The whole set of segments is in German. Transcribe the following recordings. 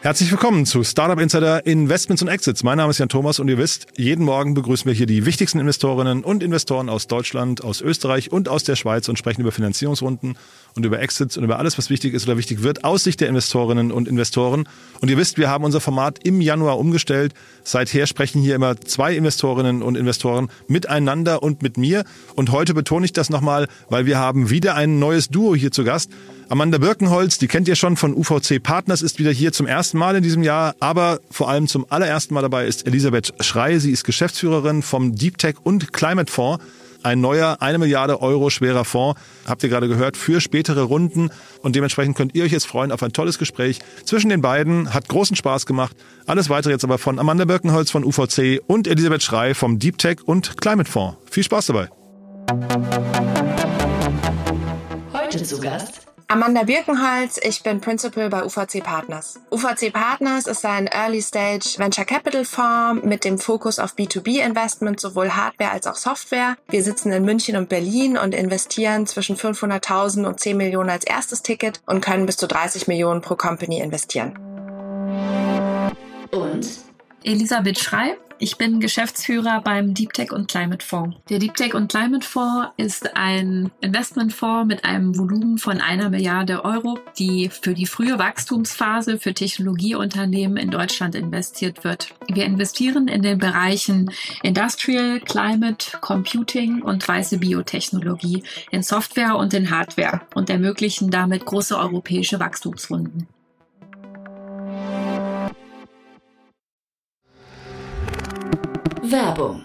Herzlich willkommen zu Startup Insider Investments und Exits. Mein Name ist Jan Thomas und ihr wisst, jeden Morgen begrüßen wir hier die wichtigsten Investorinnen und Investoren aus Deutschland, aus Österreich und aus der Schweiz und sprechen über Finanzierungsrunden und über Exits und über alles, was wichtig ist oder wichtig wird aus Sicht der Investorinnen und Investoren. Und ihr wisst, wir haben unser Format im Januar umgestellt. Seither sprechen hier immer zwei Investorinnen und Investoren miteinander und mit mir. Und heute betone ich das nochmal, weil wir haben wieder ein neues Duo hier zu Gast. Amanda Birkenholz, die kennt ihr schon von UVC Partners, ist wieder hier zum ersten Mal in diesem Jahr, aber vor allem zum allerersten Mal dabei ist Elisabeth Schrei. Sie ist Geschäftsführerin vom Deep Tech und Climate Fonds. Ein neuer, eine Milliarde Euro schwerer Fonds, habt ihr gerade gehört, für spätere Runden. Und dementsprechend könnt ihr euch jetzt freuen auf ein tolles Gespräch zwischen den beiden. Hat großen Spaß gemacht. Alles weitere jetzt aber von Amanda Birkenholz von UVC und Elisabeth Schrei vom Deep Tech und Climate Fonds. Viel Spaß dabei. Heute zu Gast Amanda Birkenholz, ich bin Principal bei UVC Partners. UVC Partners ist ein Early Stage Venture Capital Fonds mit dem Fokus auf B2B Investment, sowohl Hardware als auch Software. Wir sitzen in München und Berlin und investieren zwischen 500.000 und 10 Millionen als erstes Ticket und können bis zu 30 Millionen pro Company investieren. und Elisabeth Schrei. Ich bin Geschäftsführer beim Deep Tech und Climate Fonds. Der Deep Tech und Climate Fonds ist ein Investmentfonds mit einem Volumen von einer Milliarde Euro, die für die frühe Wachstumsphase für Technologieunternehmen in Deutschland investiert wird. Wir investieren in den Bereichen Industrial, Climate, Computing und weiße Biotechnologie, in Software und in Hardware und ermöglichen damit große europäische Wachstumsrunden. Werbung.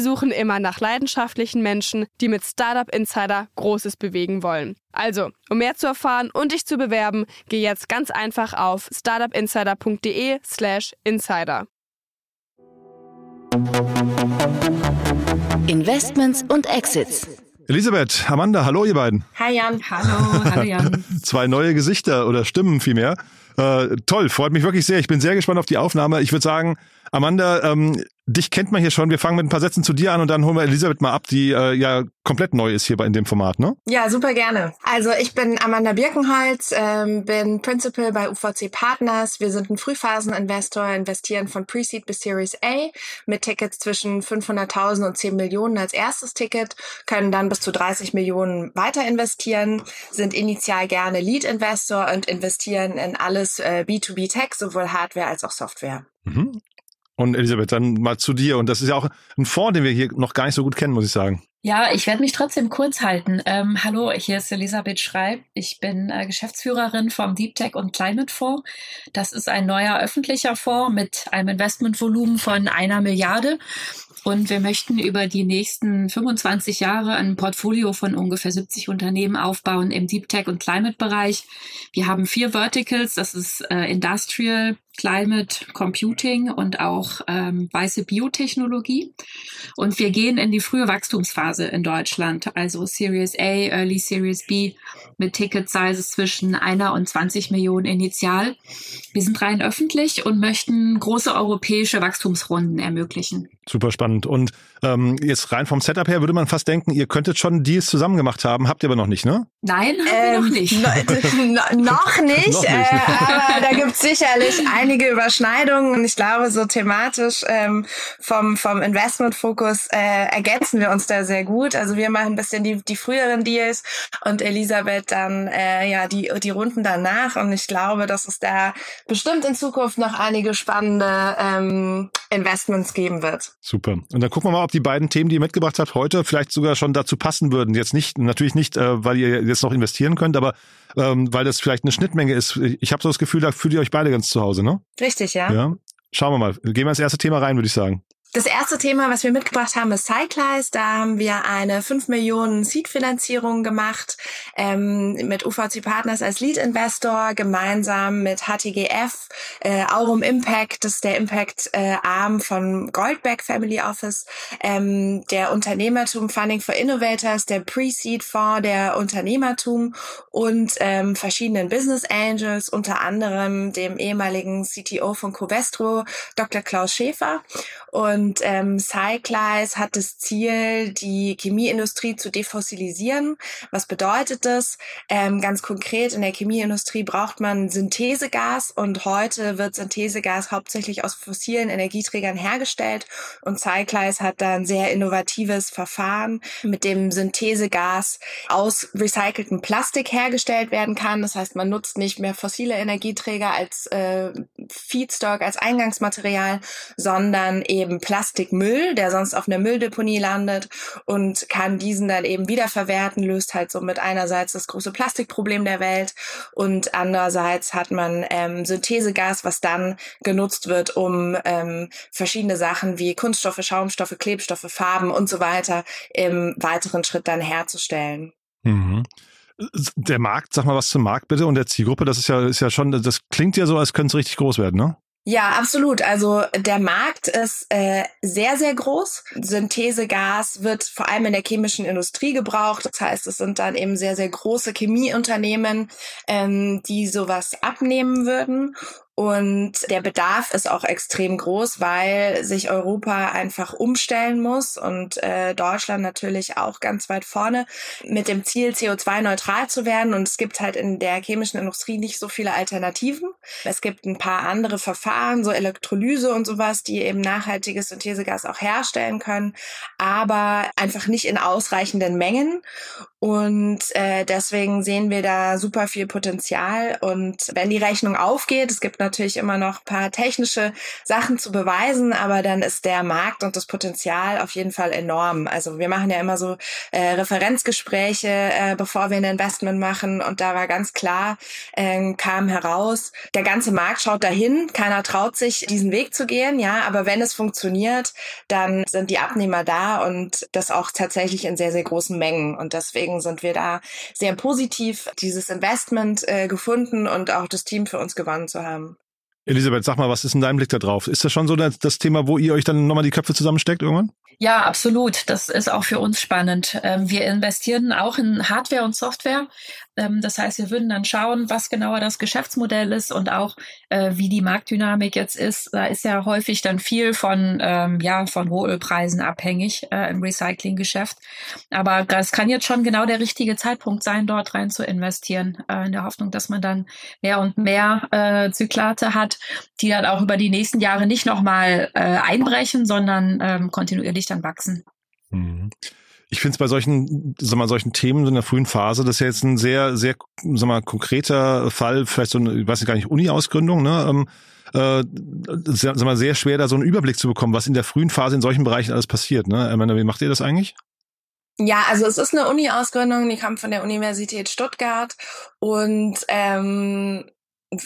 suchen immer nach leidenschaftlichen Menschen, die mit Startup Insider Großes bewegen wollen. Also, um mehr zu erfahren und dich zu bewerben, geh jetzt ganz einfach auf startupinsider.de/slash insider. Investments und Exits. Elisabeth, Amanda, hallo ihr beiden. Hi Jan. Hallo, hallo Jan. Zwei neue Gesichter oder Stimmen vielmehr. Äh, toll, freut mich wirklich sehr. Ich bin sehr gespannt auf die Aufnahme. Ich würde sagen, Amanda, ähm, dich kennt man hier schon. Wir fangen mit ein paar Sätzen zu dir an und dann holen wir Elisabeth mal ab, die äh, ja komplett neu ist hier bei in dem Format, ne? Ja, super gerne. Also ich bin Amanda Birkenholz, ähm, bin Principal bei UVC Partners. Wir sind ein Frühphaseninvestor, investieren von Pre-Seed bis Series A mit Tickets zwischen 500.000 und 10 Millionen als erstes Ticket, können dann bis zu 30 Millionen weiter investieren, sind initial gerne Lead-Investor und investieren in alles äh, B2B Tech, sowohl Hardware als auch Software. Mhm. Und Elisabeth, dann mal zu dir. Und das ist ja auch ein Fonds, den wir hier noch gar nicht so gut kennen, muss ich sagen. Ja, ich werde mich trotzdem kurz halten. Ähm, hallo, hier ist Elisabeth Schrei. Ich bin äh, Geschäftsführerin vom Deep Tech und Climate Fonds. Das ist ein neuer öffentlicher Fonds mit einem Investmentvolumen von einer Milliarde. Und wir möchten über die nächsten 25 Jahre ein Portfolio von ungefähr 70 Unternehmen aufbauen im Deep Tech und Climate Bereich. Wir haben vier Verticals. Das ist äh, Industrial, Climate Computing und auch ähm, weiße Biotechnologie. Und wir gehen in die frühe Wachstumsphase in Deutschland, also Series A, Early Series B mit Ticket Sizes zwischen einer und 20 Millionen initial. Wir sind rein öffentlich und möchten große europäische Wachstumsrunden ermöglichen. Super spannend. Und ähm, jetzt rein vom Setup her würde man fast denken, ihr könntet schon Deals zusammen gemacht haben, habt ihr aber noch nicht, ne? Nein, haben wir noch nicht. no- no- noch nicht, Noch nicht. Äh, aber da gibt es sicherlich einige Überschneidungen und ich glaube, so thematisch ähm, vom, vom Investmentfokus äh, ergänzen wir uns da sehr gut. Also wir machen ein bisschen die, die früheren Deals und Elisabeth dann äh, ja die die Runden danach und ich glaube, dass es da bestimmt in Zukunft noch einige spannende ähm, Investments geben wird. Super. Und dann gucken wir mal, ob die beiden Themen, die ihr mitgebracht habt, heute vielleicht sogar schon dazu passen würden. Jetzt nicht, natürlich nicht, äh, weil ihr jetzt noch investieren könnt, aber ähm, weil das vielleicht eine Schnittmenge ist. Ich habe so das Gefühl, da fühlt ihr euch beide ganz zu Hause, ne? Richtig, ja. Ja. Schauen wir mal. Gehen wir ins erste Thema rein, würde ich sagen. Das erste Thema, was wir mitgebracht haben, ist Cyclize. Da haben wir eine 5 Millionen Seed-Finanzierung gemacht ähm, mit UVC Partners als Lead-Investor, gemeinsam mit HTGF, äh, Aurum Impact, das ist der Impact-Arm äh, von Goldback Family Office, ähm, der Unternehmertum Funding for Innovators, der Pre-Seed-Fonds der Unternehmertum und ähm, verschiedenen Business Angels, unter anderem dem ehemaligen CTO von Covestro, Dr. Klaus Schäfer. Und ähm, Cyclize hat das Ziel, die Chemieindustrie zu defossilisieren. Was bedeutet das? Ähm, ganz konkret, in der Chemieindustrie braucht man Synthesegas und heute wird Synthesegas hauptsächlich aus fossilen Energieträgern hergestellt. Und Cyclize hat da ein sehr innovatives Verfahren, mit dem Synthesegas aus recyceltem Plastik hergestellt werden kann. Das heißt, man nutzt nicht mehr fossile Energieträger als äh, Feedstock, als Eingangsmaterial, sondern eben Plastikmüll, der sonst auf einer Mülldeponie landet und kann diesen dann eben wiederverwerten, löst halt somit einerseits das große Plastikproblem der Welt und andererseits hat man ähm, Synthesegas, was dann genutzt wird, um ähm, verschiedene Sachen wie Kunststoffe, Schaumstoffe, Klebstoffe, Farben und so weiter im weiteren Schritt dann herzustellen. Mhm der Markt, sag mal was zum Markt bitte und der Zielgruppe, das ist ja, ist ja schon, das klingt ja so, als könnte es richtig groß werden, ne? Ja, absolut. Also der Markt ist äh, sehr, sehr groß. Synthesegas wird vor allem in der chemischen Industrie gebraucht. Das heißt, es sind dann eben sehr, sehr große Chemieunternehmen, ähm, die sowas abnehmen würden. Und der Bedarf ist auch extrem groß, weil sich Europa einfach umstellen muss und äh, Deutschland natürlich auch ganz weit vorne mit dem Ziel, CO2-neutral zu werden. Und es gibt halt in der chemischen Industrie nicht so viele Alternativen. Es gibt ein paar andere Verfahren, so Elektrolyse und sowas, die eben nachhaltiges Synthesegas auch herstellen können, aber einfach nicht in ausreichenden Mengen. Und äh, deswegen sehen wir da super viel Potenzial. Und wenn die Rechnung aufgeht, es gibt natürlich immer noch paar technische Sachen zu beweisen, aber dann ist der Markt und das Potenzial auf jeden Fall enorm. Also wir machen ja immer so äh, Referenzgespräche, äh, bevor wir ein Investment machen. Und da war ganz klar, äh, kam heraus, der ganze Markt schaut dahin, keiner traut sich, diesen Weg zu gehen, ja, aber wenn es funktioniert, dann sind die Abnehmer da und das auch tatsächlich in sehr, sehr großen Mengen. Und deswegen deswegen sind wir da sehr positiv, dieses Investment äh, gefunden und auch das Team für uns gewonnen zu haben. Elisabeth, sag mal, was ist in deinem Blick da drauf? Ist das schon so das, Thema, wo ihr euch dann nochmal die Köpfe zusammensteckt irgendwann? Ja, absolut. Das ist auch für uns spannend. Ähm, wir investieren auch in Hardware und Software. Ähm, das heißt, wir würden dann schauen, was genauer das Geschäftsmodell ist und auch äh, wie die Marktdynamik jetzt ist. Da ist ja häufig dann viel von ähm, ja von Rohölpreisen abhängig äh, im Recyclinggeschäft. Aber das kann jetzt schon genau der richtige Zeitpunkt sein, dort rein zu investieren, äh, in der Hoffnung, dass man dann mehr und mehr äh, Zyklate hat, die dann auch über die nächsten Jahre nicht nochmal äh, einbrechen, sondern ähm, kontinuierlich dann wachsen. Mhm. Ich finde es bei solchen, sag mal, solchen Themen in der frühen Phase, das ist ja jetzt ein sehr, sehr, sag mal, konkreter Fall, vielleicht so eine, ich weiß gar nicht, Uni-Ausgründung, ne? Ähm, äh, sag mal, sehr schwer, da so einen Überblick zu bekommen, was in der frühen Phase in solchen Bereichen alles passiert. Ne? Amanda, wie macht ihr das eigentlich? Ja, also es ist eine Uni-Ausgründung, die kam von der Universität Stuttgart und ähm,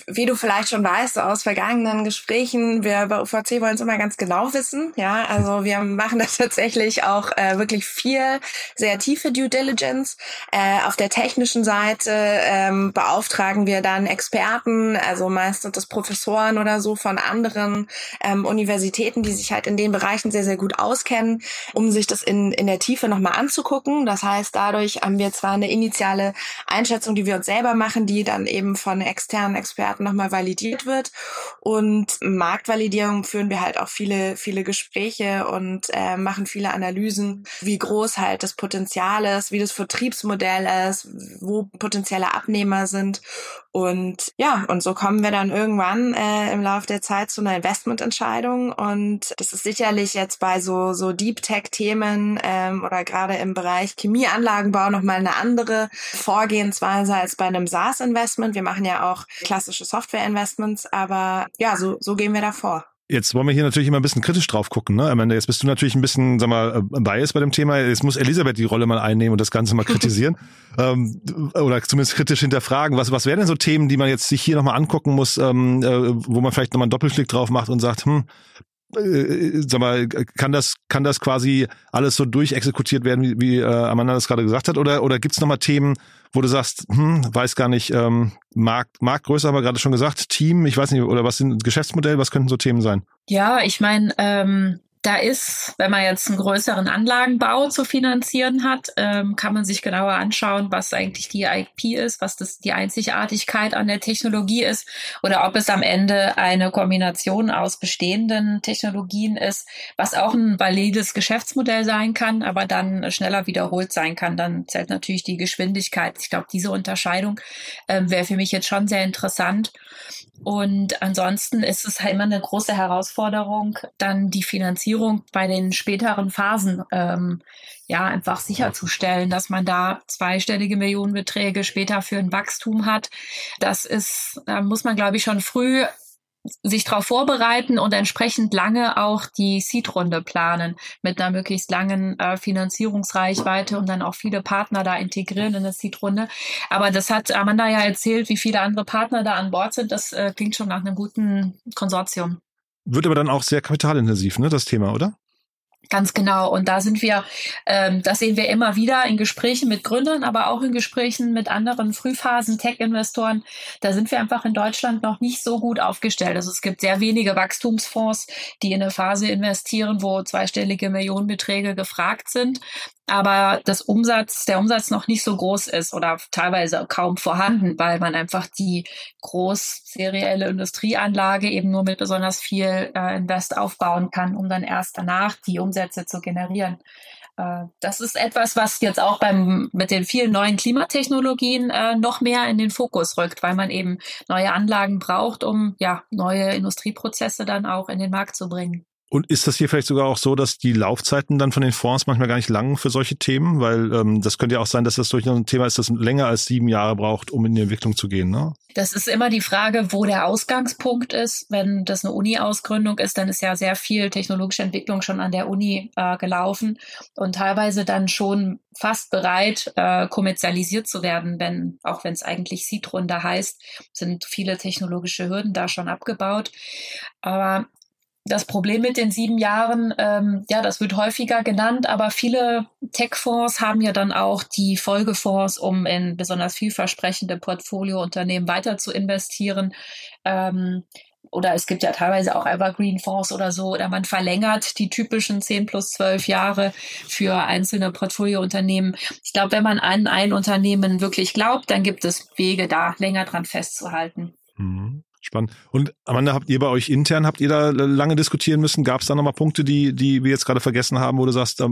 wie du vielleicht schon weißt aus vergangenen Gesprächen, wir bei UVC wollen es immer ganz genau wissen. Ja, also wir machen da tatsächlich auch äh, wirklich viel, sehr tiefe Due Diligence. Äh, auf der technischen Seite ähm, beauftragen wir dann Experten, also meistens das Professoren oder so von anderen ähm, Universitäten, die sich halt in den Bereichen sehr, sehr gut auskennen, um sich das in, in der Tiefe nochmal anzugucken. Das heißt, dadurch haben wir zwar eine initiale Einschätzung, die wir uns selber machen, die dann eben von externen Experten Experten nochmal validiert wird. Und Marktvalidierung führen wir halt auch viele, viele Gespräche und äh, machen viele Analysen, wie groß halt das Potenzial ist, wie das Vertriebsmodell ist, wo potenzielle Abnehmer sind. Und ja, und so kommen wir dann irgendwann äh, im Laufe der Zeit zu einer Investmententscheidung. Und das ist sicherlich jetzt bei so, so Deep Tech-Themen ähm, oder gerade im Bereich Chemieanlagenbau nochmal eine andere Vorgehensweise als bei einem SaaS-Investment. Wir machen ja auch klassische Software-Investments, aber ja, so, so gehen wir da vor. Jetzt wollen wir hier natürlich immer ein bisschen kritisch drauf gucken. Ne? Amanda, jetzt bist du natürlich ein bisschen, sag mal, äh, biased bei dem Thema. Jetzt muss Elisabeth die Rolle mal einnehmen und das Ganze mal kritisieren. ähm, oder zumindest kritisch hinterfragen. Was, was wären denn so Themen, die man jetzt sich hier nochmal angucken muss, ähm, äh, wo man vielleicht nochmal einen Doppelklick drauf macht und sagt, hm, äh, sag mal, kann das, kann das quasi alles so durchexekutiert werden, wie, wie äh, Amanda das gerade gesagt hat? Oder, oder gibt es nochmal Themen, wo du sagst, hm, weiß gar nicht, ähm, Markt, Marktgröße haben wir gerade schon gesagt, Team, ich weiß nicht, oder was sind Geschäftsmodell, was könnten so Themen sein? Ja, ich meine, ähm, da ist, wenn man jetzt einen größeren Anlagenbau zu finanzieren hat, ähm, kann man sich genauer anschauen, was eigentlich die IP ist, was das die Einzigartigkeit an der Technologie ist oder ob es am Ende eine Kombination aus bestehenden Technologien ist, was auch ein valides Geschäftsmodell sein kann, aber dann schneller wiederholt sein kann. Dann zählt natürlich die Geschwindigkeit. Ich glaube, diese Unterscheidung ähm, wäre für mich jetzt schon sehr interessant. Und ansonsten ist es halt immer eine große Herausforderung, dann die Finanzierung bei den späteren Phasen ähm, ja einfach sicherzustellen, dass man da zweistellige Millionenbeträge später für ein Wachstum hat. Das ist, da muss man, glaube ich, schon früh sich darauf vorbereiten und entsprechend lange auch die Seed-Runde planen mit einer möglichst langen äh, Finanzierungsreichweite und dann auch viele Partner da integrieren in der Seed-Runde. Aber das hat Amanda ja erzählt, wie viele andere Partner da an Bord sind. Das äh, klingt schon nach einem guten Konsortium. Wird aber dann auch sehr kapitalintensiv, ne, das Thema, oder? Ganz genau. Und da sind wir, ähm, das sehen wir immer wieder in Gesprächen mit Gründern, aber auch in Gesprächen mit anderen Frühphasen, Tech-Investoren. Da sind wir einfach in Deutschland noch nicht so gut aufgestellt. Also es gibt sehr wenige Wachstumsfonds, die in eine Phase investieren, wo zweistellige Millionenbeträge gefragt sind aber das Umsatz, der Umsatz noch nicht so groß ist oder teilweise kaum vorhanden, weil man einfach die groß serielle Industrieanlage eben nur mit besonders viel äh, Invest aufbauen kann, um dann erst danach die Umsätze zu generieren. Äh, das ist etwas, was jetzt auch beim, mit den vielen neuen Klimatechnologien äh, noch mehr in den Fokus rückt, weil man eben neue Anlagen braucht, um ja neue Industrieprozesse dann auch in den Markt zu bringen. Und ist das hier vielleicht sogar auch so, dass die Laufzeiten dann von den Fonds manchmal gar nicht lang für solche Themen? Weil ähm, das könnte ja auch sein, dass das durchaus ein Thema ist, das länger als sieben Jahre braucht, um in die Entwicklung zu gehen. Ne? Das ist immer die Frage, wo der Ausgangspunkt ist. Wenn das eine Uni-Ausgründung ist, dann ist ja sehr viel technologische Entwicklung schon an der Uni äh, gelaufen und teilweise dann schon fast bereit, äh, kommerzialisiert zu werden, wenn, auch wenn es eigentlich Seed-Runde heißt, sind viele technologische Hürden da schon abgebaut. Aber das Problem mit den sieben Jahren, ähm, ja, das wird häufiger genannt, aber viele Tech-Fonds haben ja dann auch die Folgefonds, um in besonders vielversprechende Portfoliounternehmen weiter zu investieren. Ähm, oder es gibt ja teilweise auch Evergreen-Fonds oder so, oder man verlängert die typischen 10 plus 12 Jahre für einzelne Portfoliounternehmen. Ich glaube, wenn man an ein Unternehmen wirklich glaubt, dann gibt es Wege, da länger dran festzuhalten. Mhm. Spannend. Und Amanda, habt ihr bei euch intern, habt ihr da lange diskutieren müssen? Gab es da nochmal Punkte, die, die wir jetzt gerade vergessen haben, wo du sagst, da,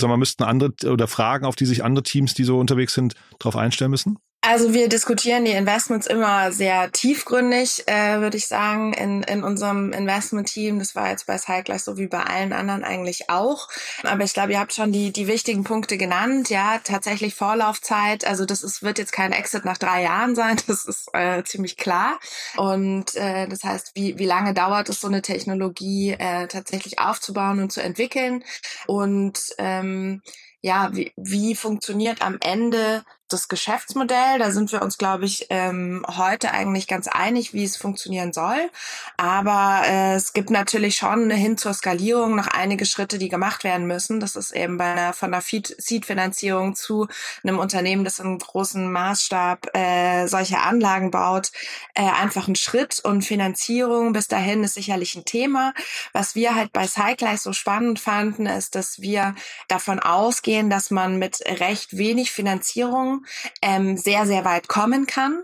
sag mal, müssten andere oder Fragen, auf die sich andere Teams, die so unterwegs sind, darauf einstellen müssen? Also wir diskutieren die Investments immer sehr tiefgründig, äh, würde ich sagen, in, in unserem Investment-Team. Das war jetzt bei Cyclize so wie bei allen anderen eigentlich auch. Aber ich glaube, ihr habt schon die, die wichtigen Punkte genannt. Ja, tatsächlich Vorlaufzeit. Also das ist, wird jetzt kein Exit nach drei Jahren sein. Das ist äh, ziemlich klar. Und äh, das heißt, wie, wie lange dauert es, so eine Technologie äh, tatsächlich aufzubauen und zu entwickeln? Und ähm, ja, wie, wie funktioniert am Ende das Geschäftsmodell, da sind wir uns, glaube ich, ähm, heute eigentlich ganz einig, wie es funktionieren soll. Aber äh, es gibt natürlich schon hin zur Skalierung noch einige Schritte, die gemacht werden müssen. Das ist eben bei einer von der Seed-Finanzierung zu einem Unternehmen, das im großen Maßstab äh, solche Anlagen baut, äh, einfach ein Schritt. Und Finanzierung bis dahin ist sicherlich ein Thema. Was wir halt bei Cyclize so spannend fanden, ist, dass wir davon ausgehen, dass man mit recht wenig Finanzierung ähm, sehr, sehr weit kommen kann.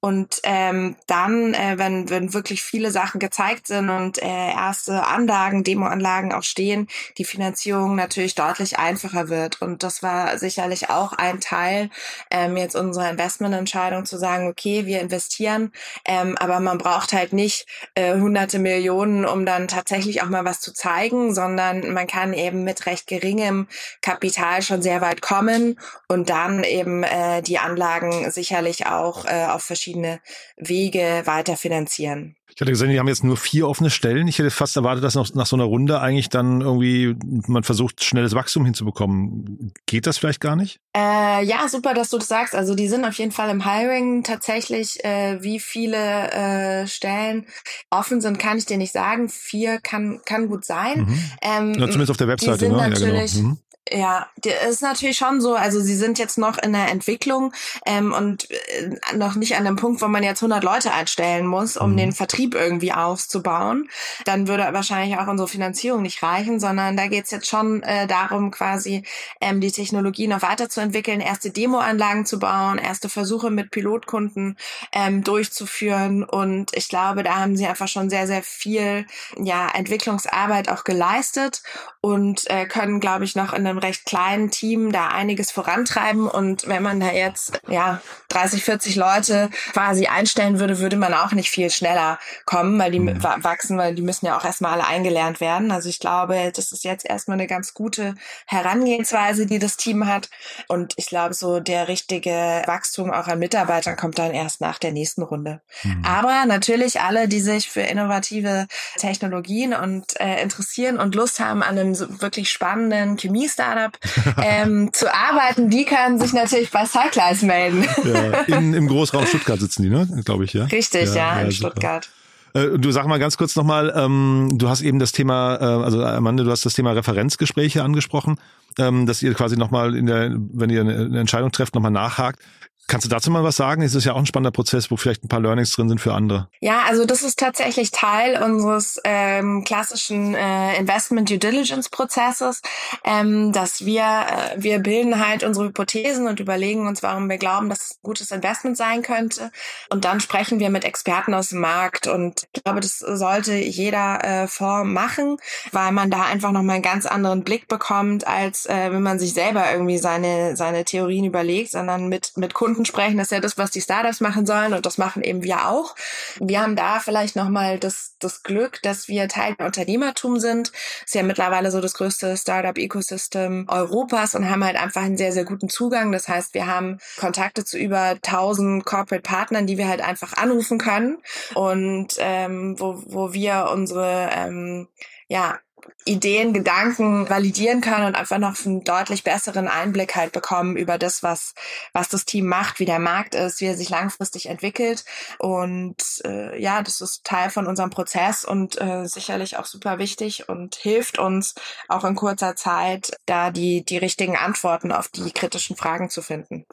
Und ähm, dann, äh, wenn, wenn wirklich viele Sachen gezeigt sind und äh, erste Anlagen, Demoanlagen auch stehen, die Finanzierung natürlich deutlich einfacher wird. Und das war sicherlich auch ein Teil ähm, jetzt unserer Investmententscheidung zu sagen, okay, wir investieren, ähm, aber man braucht halt nicht äh, hunderte Millionen, um dann tatsächlich auch mal was zu zeigen, sondern man kann eben mit recht geringem Kapital schon sehr weit kommen und dann eben äh, die Anlagen sicherlich auch äh, auf verschiedene Wege weiter finanzieren. Ich hatte gesehen, die haben jetzt nur vier offene Stellen. Ich hätte fast erwartet, dass noch nach so einer Runde eigentlich dann irgendwie man versucht, schnelles Wachstum hinzubekommen. Geht das vielleicht gar nicht? Äh, ja, super, dass du das sagst. Also die sind auf jeden Fall im Hiring tatsächlich. Äh, wie viele äh, Stellen offen sind, kann ich dir nicht sagen. Vier kann kann gut sein. Mhm. Ähm, zumindest auf der Webseite. ne? Natürlich, ja, genau. mhm. Ja, ist natürlich schon so. Also sie sind jetzt noch in der Entwicklung ähm, und äh, noch nicht an dem Punkt, wo man jetzt 100 Leute einstellen muss, um mhm. den Vertrieb irgendwie aufzubauen. Dann würde wahrscheinlich auch unsere Finanzierung nicht reichen, sondern da geht's jetzt schon äh, darum, quasi ähm, die Technologie noch weiterzuentwickeln, erste Demoanlagen zu bauen, erste Versuche mit Pilotkunden ähm, durchzuführen. Und ich glaube, da haben sie einfach schon sehr, sehr viel ja, Entwicklungsarbeit auch geleistet und äh, können, glaube ich, noch in einem recht kleinen Team da einiges vorantreiben. Und wenn man da jetzt ja 30, 40 Leute quasi einstellen würde, würde man auch nicht viel schneller kommen, weil die mhm. wachsen, weil die müssen ja auch erstmal alle eingelernt werden. Also ich glaube, das ist jetzt erstmal eine ganz gute Herangehensweise, die das Team hat. Und ich glaube, so der richtige Wachstum auch an Mitarbeitern kommt dann erst nach der nächsten Runde. Mhm. Aber natürlich alle, die sich für innovative Technologien und äh, interessieren und Lust haben an einem wirklich spannenden Chemie-Start Startup ähm, zu arbeiten, die können sich natürlich bei Cyclize melden. ja, in, Im Großraum Stuttgart sitzen die, ne? Glaube ich, ja. Richtig, ja, ja in. Stuttgart. Äh, du sag mal ganz kurz nochmal, ähm, du hast eben das Thema, äh, also Amanda, du hast das Thema Referenzgespräche angesprochen, ähm, dass ihr quasi nochmal in der, wenn ihr eine Entscheidung trefft, nochmal nachhakt. Kannst du dazu mal was sagen? Es ist ja auch ein spannender Prozess, wo vielleicht ein paar Learnings drin sind für andere. Ja, also das ist tatsächlich Teil unseres ähm, klassischen äh, Investment Due Diligence Prozesses, ähm, dass wir äh, wir bilden halt unsere Hypothesen und überlegen uns, warum wir glauben, dass es ein gutes Investment sein könnte. Und dann sprechen wir mit Experten aus dem Markt. Und ich glaube, das sollte jeder äh, Fonds machen, weil man da einfach nochmal einen ganz anderen Blick bekommt, als äh, wenn man sich selber irgendwie seine seine Theorien überlegt, sondern mit mit Kunden Kunden sprechen, das ist ja das, was die Startups machen sollen und das machen eben wir auch. Wir haben da vielleicht nochmal das, das Glück, dass wir Teil der Unternehmertum sind. Das ist ja mittlerweile so das größte Startup-Ecosystem Europas und haben halt einfach einen sehr, sehr guten Zugang. Das heißt, wir haben Kontakte zu über 1000 Corporate Partnern, die wir halt einfach anrufen können und ähm, wo, wo wir unsere ähm, ja, Ideen, Gedanken validieren können und einfach noch einen deutlich besseren Einblick halt bekommen über das, was, was das Team macht, wie der Markt ist, wie er sich langfristig entwickelt. Und äh, ja, das ist Teil von unserem Prozess und äh, sicherlich auch super wichtig und hilft uns auch in kurzer Zeit, da die, die richtigen Antworten auf die kritischen Fragen zu finden.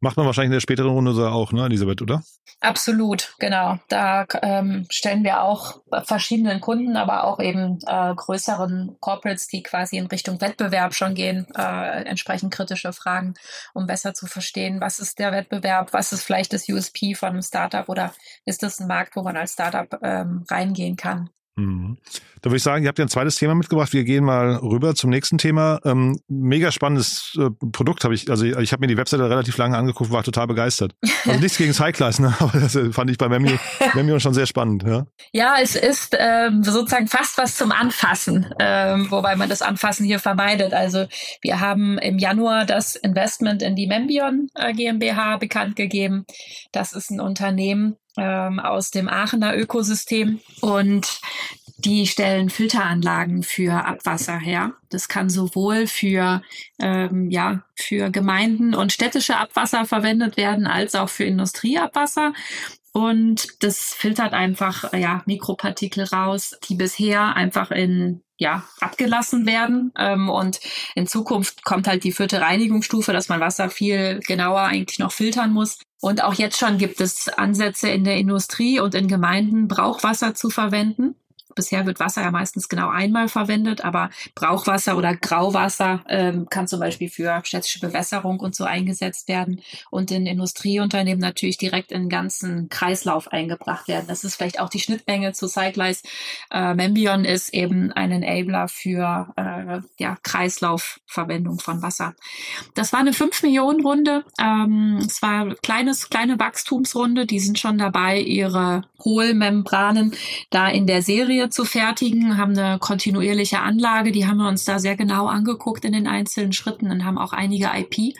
Macht man wahrscheinlich in der späteren Runde so auch, ne, Elisabeth, oder? Absolut, genau. Da ähm, stellen wir auch verschiedenen Kunden, aber auch eben äh, größeren Corporates, die quasi in Richtung Wettbewerb schon gehen, äh, entsprechend kritische Fragen, um besser zu verstehen, was ist der Wettbewerb, was ist vielleicht das USP von einem Startup oder ist das ein Markt, wo man als Startup ähm, reingehen kann. Mhm. Da würde ich sagen, ihr habt ja ein zweites Thema mitgebracht. Wir gehen mal rüber zum nächsten Thema. Ähm, mega spannendes äh, Produkt habe ich, also ich habe mir die Webseite relativ lange angeguckt, war total begeistert. Also nichts gegen Cyclize, ne? aber das fand ich bei Memio, Memio schon sehr spannend. Ja, ja es ist ähm, sozusagen fast was zum Anfassen, ähm, wobei man das Anfassen hier vermeidet. Also wir haben im Januar das Investment in die Membion äh, GmbH bekannt gegeben. Das ist ein Unternehmen, ähm, aus dem Aachener Ökosystem und die stellen Filteranlagen für Abwasser her. Das kann sowohl für ähm, ja für Gemeinden und städtische Abwasser verwendet werden als auch für Industrieabwasser. Und das filtert einfach ja Mikropartikel raus, die bisher einfach in ja, abgelassen werden. Ähm, und in Zukunft kommt halt die vierte Reinigungsstufe, dass man Wasser viel genauer eigentlich noch filtern muss. Und auch jetzt schon gibt es Ansätze in der Industrie und in Gemeinden, Brauchwasser zu verwenden bisher wird Wasser ja meistens genau einmal verwendet, aber Brauchwasser oder Grauwasser ähm, kann zum Beispiel für städtische Bewässerung und so eingesetzt werden und in Industrieunternehmen natürlich direkt in den ganzen Kreislauf eingebracht werden. Das ist vielleicht auch die Schnittmenge zu Cyclize. Äh, Membion ist eben ein Enabler für äh, ja, Kreislaufverwendung von Wasser. Das war eine 5 Millionen Runde. Ähm, es war kleines, kleine Wachstumsrunde. Die sind schon dabei, ihre Hohlmembranen da in der Serie zu fertigen, haben eine kontinuierliche Anlage. Die haben wir uns da sehr genau angeguckt in den einzelnen Schritten und haben auch einige IP.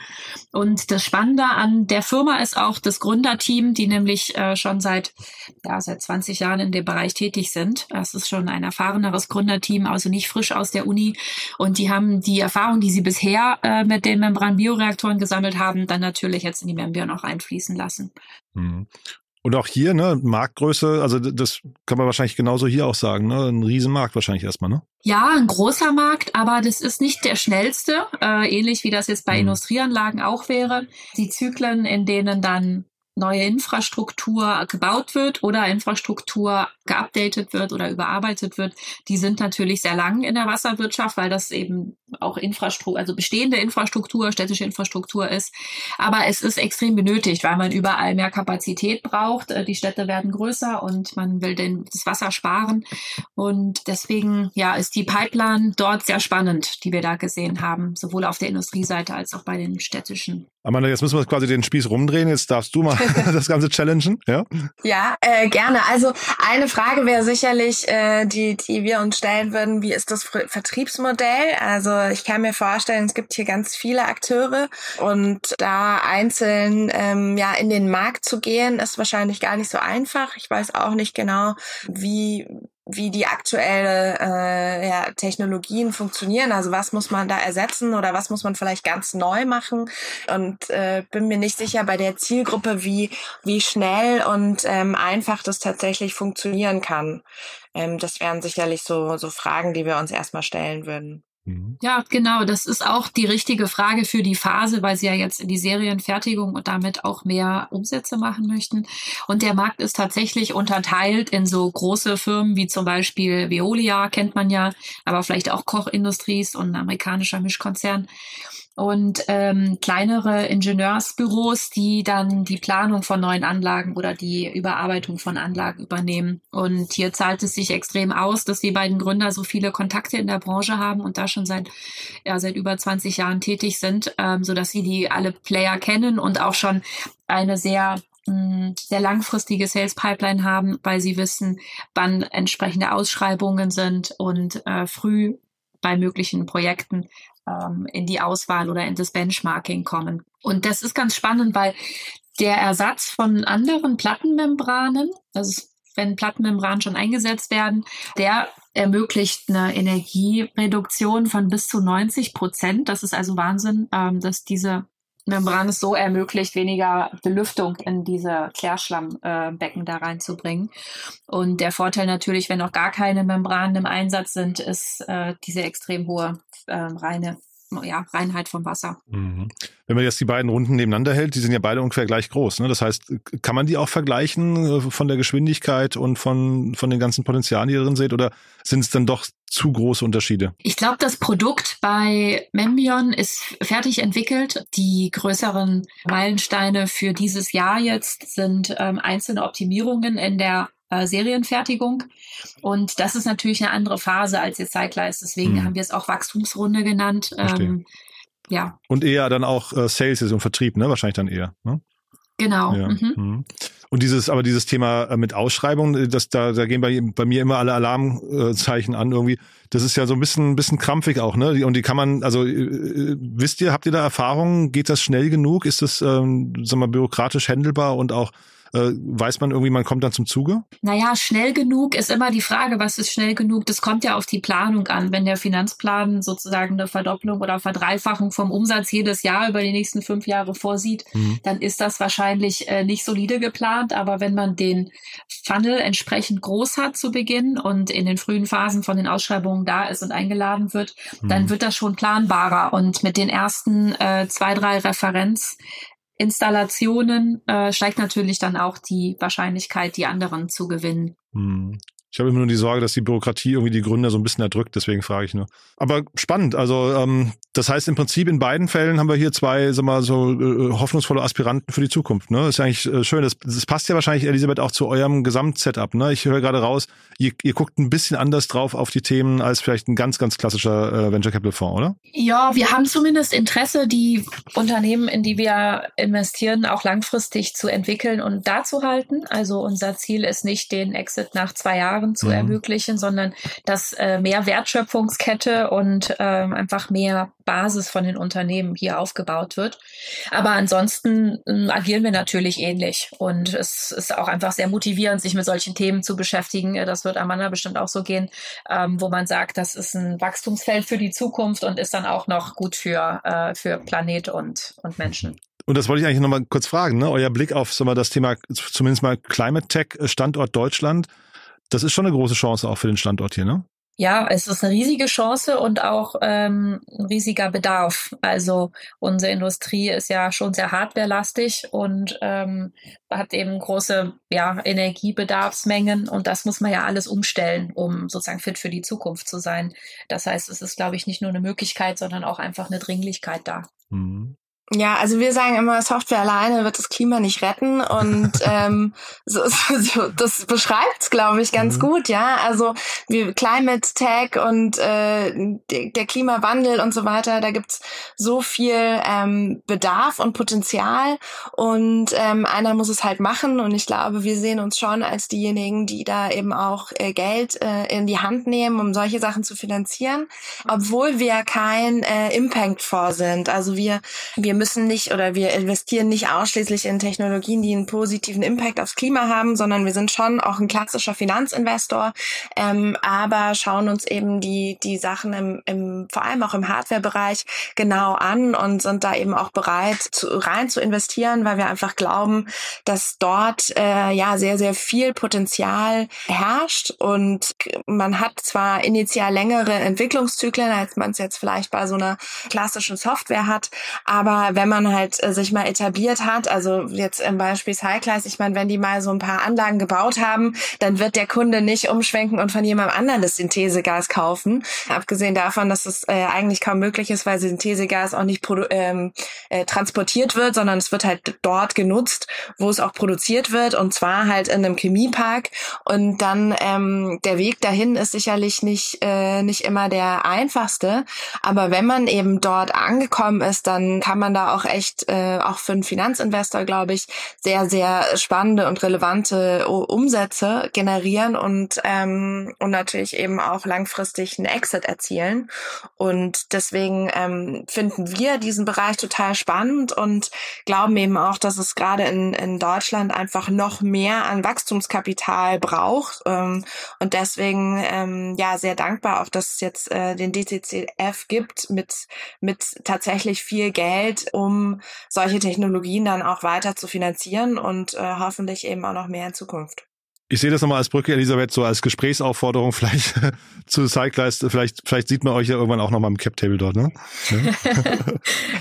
Und das Spannende an der Firma ist auch das Gründerteam, die nämlich äh, schon seit, ja, seit 20 Jahren in dem Bereich tätig sind. Das ist schon ein erfahreneres Gründerteam, also nicht frisch aus der Uni. Und die haben die Erfahrung, die sie bisher äh, mit den Membran-Bioreaktoren gesammelt haben, dann natürlich jetzt in die Membion auch einfließen lassen. Und auch hier, ne, Marktgröße, also das kann man wahrscheinlich genauso hier auch sagen, ne? Ein Riesenmarkt wahrscheinlich erstmal, ne? Ja, ein großer Markt, aber das ist nicht der schnellste, äh, ähnlich wie das jetzt bei mhm. Industrieanlagen auch wäre. Die Zyklen, in denen dann neue Infrastruktur gebaut wird oder Infrastruktur geupdatet wird oder überarbeitet wird, die sind natürlich sehr lang in der Wasserwirtschaft, weil das eben auch Infrastruktur, also bestehende Infrastruktur, städtische Infrastruktur ist. Aber es ist extrem benötigt, weil man überall mehr Kapazität braucht. Äh, die Städte werden größer und man will den, das Wasser sparen. Und deswegen, ja, ist die Pipeline dort sehr spannend, die wir da gesehen haben, sowohl auf der Industrieseite als auch bei den städtischen. Amanda, jetzt müssen wir quasi den Spieß rumdrehen. Jetzt darfst du mal das Ganze challengen, ja? Ja, äh, gerne. Also eine Frage wäre sicherlich, äh, die, die wir uns stellen würden, wie ist das Vertriebsmodell? Also ich kann mir vorstellen, es gibt hier ganz viele Akteure und da einzeln ähm, ja in den Markt zu gehen, ist wahrscheinlich gar nicht so einfach. Ich weiß auch nicht genau, wie wie die aktuelle äh, ja, Technologien funktionieren. Also was muss man da ersetzen oder was muss man vielleicht ganz neu machen? Und äh, bin mir nicht sicher bei der Zielgruppe, wie wie schnell und ähm, einfach das tatsächlich funktionieren kann. Ähm, das wären sicherlich so so Fragen, die wir uns erstmal stellen würden. Mhm. Ja, genau. Das ist auch die richtige Frage für die Phase, weil sie ja jetzt in die Serienfertigung und damit auch mehr Umsätze machen möchten. Und der Markt ist tatsächlich unterteilt in so große Firmen wie zum Beispiel Veolia, kennt man ja, aber vielleicht auch Koch Industries und ein amerikanischer Mischkonzern und ähm, kleinere Ingenieursbüros, die dann die Planung von neuen Anlagen oder die Überarbeitung von Anlagen übernehmen. Und hier zahlt es sich extrem aus, dass die beiden Gründer so viele Kontakte in der Branche haben und da schon seit ja seit über 20 Jahren tätig sind, ähm, so dass sie die alle Player kennen und auch schon eine sehr mm, sehr langfristige Sales Pipeline haben, weil sie wissen, wann entsprechende Ausschreibungen sind und äh, früh bei möglichen Projekten ähm, in die Auswahl oder in das Benchmarking kommen. Und das ist ganz spannend, weil der Ersatz von anderen Plattenmembranen, also wenn Plattenmembranen schon eingesetzt werden, der ermöglicht eine Energiereduktion von bis zu 90 Prozent. Das ist also Wahnsinn, ähm, dass diese Membran es so ermöglicht, weniger Belüftung in diese Klärschlammbecken da reinzubringen. Und der Vorteil natürlich, wenn noch gar keine Membranen im Einsatz sind, ist äh, diese extrem hohe äh, reine ja, Reinheit vom Wasser. Mhm. Wenn man jetzt die beiden Runden nebeneinander hält, die sind ja beide ungefähr gleich groß. Ne? Das heißt, kann man die auch vergleichen äh, von der Geschwindigkeit und von, von den ganzen Potenzialen, die ihr drin seht? Oder sind es dann doch zu große Unterschiede? Ich glaube, das Produkt bei Membion ist fertig entwickelt. Die größeren Meilensteine für dieses Jahr jetzt sind ähm, einzelne Optimierungen in der äh, Serienfertigung. Und das ist natürlich eine andere Phase als jetzt Cyclize. Deswegen mhm. haben wir es auch Wachstumsrunde genannt. Ähm, ja. Und eher dann auch äh, Sales und Vertrieb, ne? Wahrscheinlich dann eher. Ne? Genau. Ja. Mhm. mhm. Und dieses, aber dieses Thema äh, mit Ausschreibung, äh, das, da, da gehen bei, bei mir immer alle Alarmzeichen an irgendwie. Das ist ja so ein bisschen, ein bisschen krampfig auch, ne? Und die kann man, also äh, wisst ihr, habt ihr da Erfahrungen? Geht das schnell genug? Ist das, ähm, sag mal, bürokratisch handelbar und auch äh, weiß man irgendwie, man kommt dann zum Zuge? Naja, schnell genug ist immer die Frage, was ist schnell genug? Das kommt ja auf die Planung an. Wenn der Finanzplan sozusagen eine Verdopplung oder Verdreifachung vom Umsatz jedes Jahr über die nächsten fünf Jahre vorsieht, mhm. dann ist das wahrscheinlich äh, nicht solide geplant. Aber wenn man den Funnel entsprechend groß hat zu Beginn und in den frühen Phasen von den Ausschreibungen da ist und eingeladen wird, mhm. dann wird das schon planbarer. Und mit den ersten äh, zwei, drei Referenz Installationen äh, steigt natürlich dann auch die Wahrscheinlichkeit, die anderen zu gewinnen. Hm. Ich habe immer nur die Sorge, dass die Bürokratie irgendwie die Gründer so ein bisschen erdrückt, deswegen frage ich nur. Aber spannend, also ähm, das heißt im Prinzip in beiden Fällen haben wir hier zwei, sag mal, so äh, hoffnungsvolle Aspiranten für die Zukunft. Ne? Das ist eigentlich äh, schön. Das, das passt ja wahrscheinlich, Elisabeth, auch zu eurem Gesamtsetup. Ne? Ich höre gerade raus, ihr, ihr guckt ein bisschen anders drauf auf die Themen als vielleicht ein ganz, ganz klassischer äh, Venture Capital Fonds, oder? Ja, wir haben zumindest Interesse, die Unternehmen, in die wir investieren, auch langfristig zu entwickeln und da zu halten. Also unser Ziel ist nicht, den Exit nach zwei Jahren Jahren zu mhm. ermöglichen, sondern dass äh, mehr Wertschöpfungskette und ähm, einfach mehr Basis von den Unternehmen hier aufgebaut wird. Aber ansonsten äh, agieren wir natürlich ähnlich und es ist auch einfach sehr motivierend, sich mit solchen Themen zu beschäftigen. Das wird Amanda bestimmt auch so gehen, ähm, wo man sagt, das ist ein Wachstumsfeld für die Zukunft und ist dann auch noch gut für, äh, für Planet und, und Menschen. Und das wollte ich eigentlich nochmal kurz fragen, ne? euer Blick auf wir, das Thema zumindest mal Climate Tech äh, Standort Deutschland. Das ist schon eine große Chance auch für den Standort hier, ne? Ja, es ist eine riesige Chance und auch ähm, ein riesiger Bedarf. Also unsere Industrie ist ja schon sehr hardwarelastig und ähm, hat eben große ja, Energiebedarfsmengen und das muss man ja alles umstellen, um sozusagen fit für die Zukunft zu sein. Das heißt, es ist, glaube ich, nicht nur eine Möglichkeit, sondern auch einfach eine Dringlichkeit da. Mhm. Ja, also wir sagen immer, Software alleine wird das Klima nicht retten und ähm, so, so, das beschreibt's, glaube ich, ganz mhm. gut, ja. Also wie Climate Tech und äh, der Klimawandel und so weiter, da gibt's so viel ähm, Bedarf und Potenzial und ähm, einer muss es halt machen und ich glaube, wir sehen uns schon als diejenigen, die da eben auch äh, Geld äh, in die Hand nehmen, um solche Sachen zu finanzieren, obwohl wir kein äh, Impact-Fonds sind. Also wir wir müssen nicht oder wir investieren nicht ausschließlich in Technologien, die einen positiven Impact aufs Klima haben, sondern wir sind schon auch ein klassischer Finanzinvestor, ähm, aber schauen uns eben die, die Sachen im, im, vor allem auch im Hardware-Bereich genau an und sind da eben auch bereit, zu, rein zu investieren, weil wir einfach glauben, dass dort äh, ja sehr, sehr viel Potenzial herrscht und man hat zwar initial längere Entwicklungszyklen, als man es jetzt vielleicht bei so einer klassischen Software hat, aber wenn man halt äh, sich mal etabliert hat, also jetzt im Beispiel Cyclize, ich meine, wenn die mal so ein paar Anlagen gebaut haben, dann wird der Kunde nicht umschwenken und von jemandem anderen das Synthesegas kaufen. Abgesehen davon, dass es äh, eigentlich kaum möglich ist, weil Synthesegas auch nicht ähm, äh, transportiert wird, sondern es wird halt dort genutzt, wo es auch produziert wird und zwar halt in einem Chemiepark. Und dann ähm, der Weg dahin ist sicherlich nicht, äh, nicht immer der einfachste. Aber wenn man eben dort angekommen ist, dann kann man da auch echt, äh, auch für einen Finanzinvestor, glaube ich, sehr, sehr spannende und relevante Umsätze generieren und, ähm, und natürlich eben auch langfristig einen Exit erzielen. Und deswegen ähm, finden wir diesen Bereich total spannend und glauben eben auch, dass es gerade in, in Deutschland einfach noch mehr an Wachstumskapital braucht. Ähm, und deswegen ähm, ja sehr dankbar auch, dass es jetzt äh, den DCCF gibt mit, mit tatsächlich viel Geld, um solche Technologien dann auch weiter zu finanzieren und äh, hoffentlich eben auch noch mehr in Zukunft. Ich sehe das nochmal als Brücke, Elisabeth, so als Gesprächsaufforderung vielleicht zu Cyclist. Vielleicht, vielleicht sieht man euch ja irgendwann auch nochmal im Cap-Table dort, ne?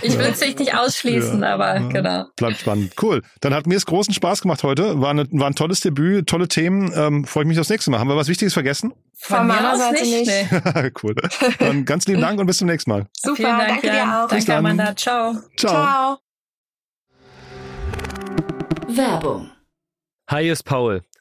ich will es nicht ausschließen, ja, aber ja. genau. Bleibt spannend. Cool. Dann hat mir es großen Spaß gemacht heute. War, eine, war ein tolles Debüt, tolle Themen. Ähm, Freue ich mich aufs nächste Mal. Haben wir was Wichtiges vergessen? Von, Von meiner Seite nicht. nicht. cool. Dann ganz lieben Dank und bis zum nächsten Mal. Super, Dank, danke dir auch. Danke, Amanda. Ciao. Ciao. Ciao. Werbung. Hi, ist Paul.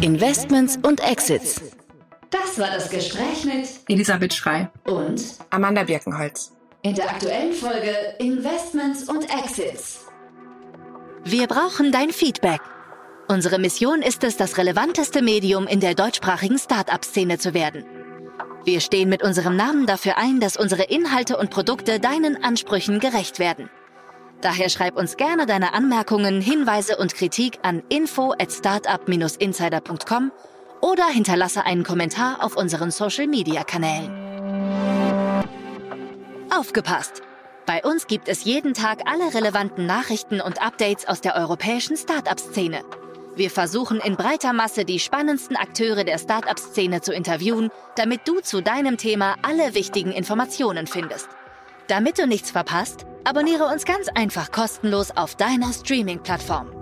Investments und Exits. Das war das Gespräch mit Elisabeth Schrei und Amanda Birkenholz. In der aktuellen Folge Investments und Exits. Wir brauchen dein Feedback. Unsere Mission ist es, das relevanteste Medium in der deutschsprachigen Start-up-Szene zu werden. Wir stehen mit unserem Namen dafür ein, dass unsere Inhalte und Produkte deinen Ansprüchen gerecht werden. Daher schreib uns gerne deine Anmerkungen, Hinweise und Kritik an info at startup-insider.com oder hinterlasse einen Kommentar auf unseren Social-Media-Kanälen. Aufgepasst! Bei uns gibt es jeden Tag alle relevanten Nachrichten und Updates aus der europäischen Startup-Szene. Wir versuchen in breiter Masse die spannendsten Akteure der Startup-Szene zu interviewen, damit du zu deinem Thema alle wichtigen Informationen findest. Damit du nichts verpasst, abonniere uns ganz einfach kostenlos auf deiner Streaming-Plattform.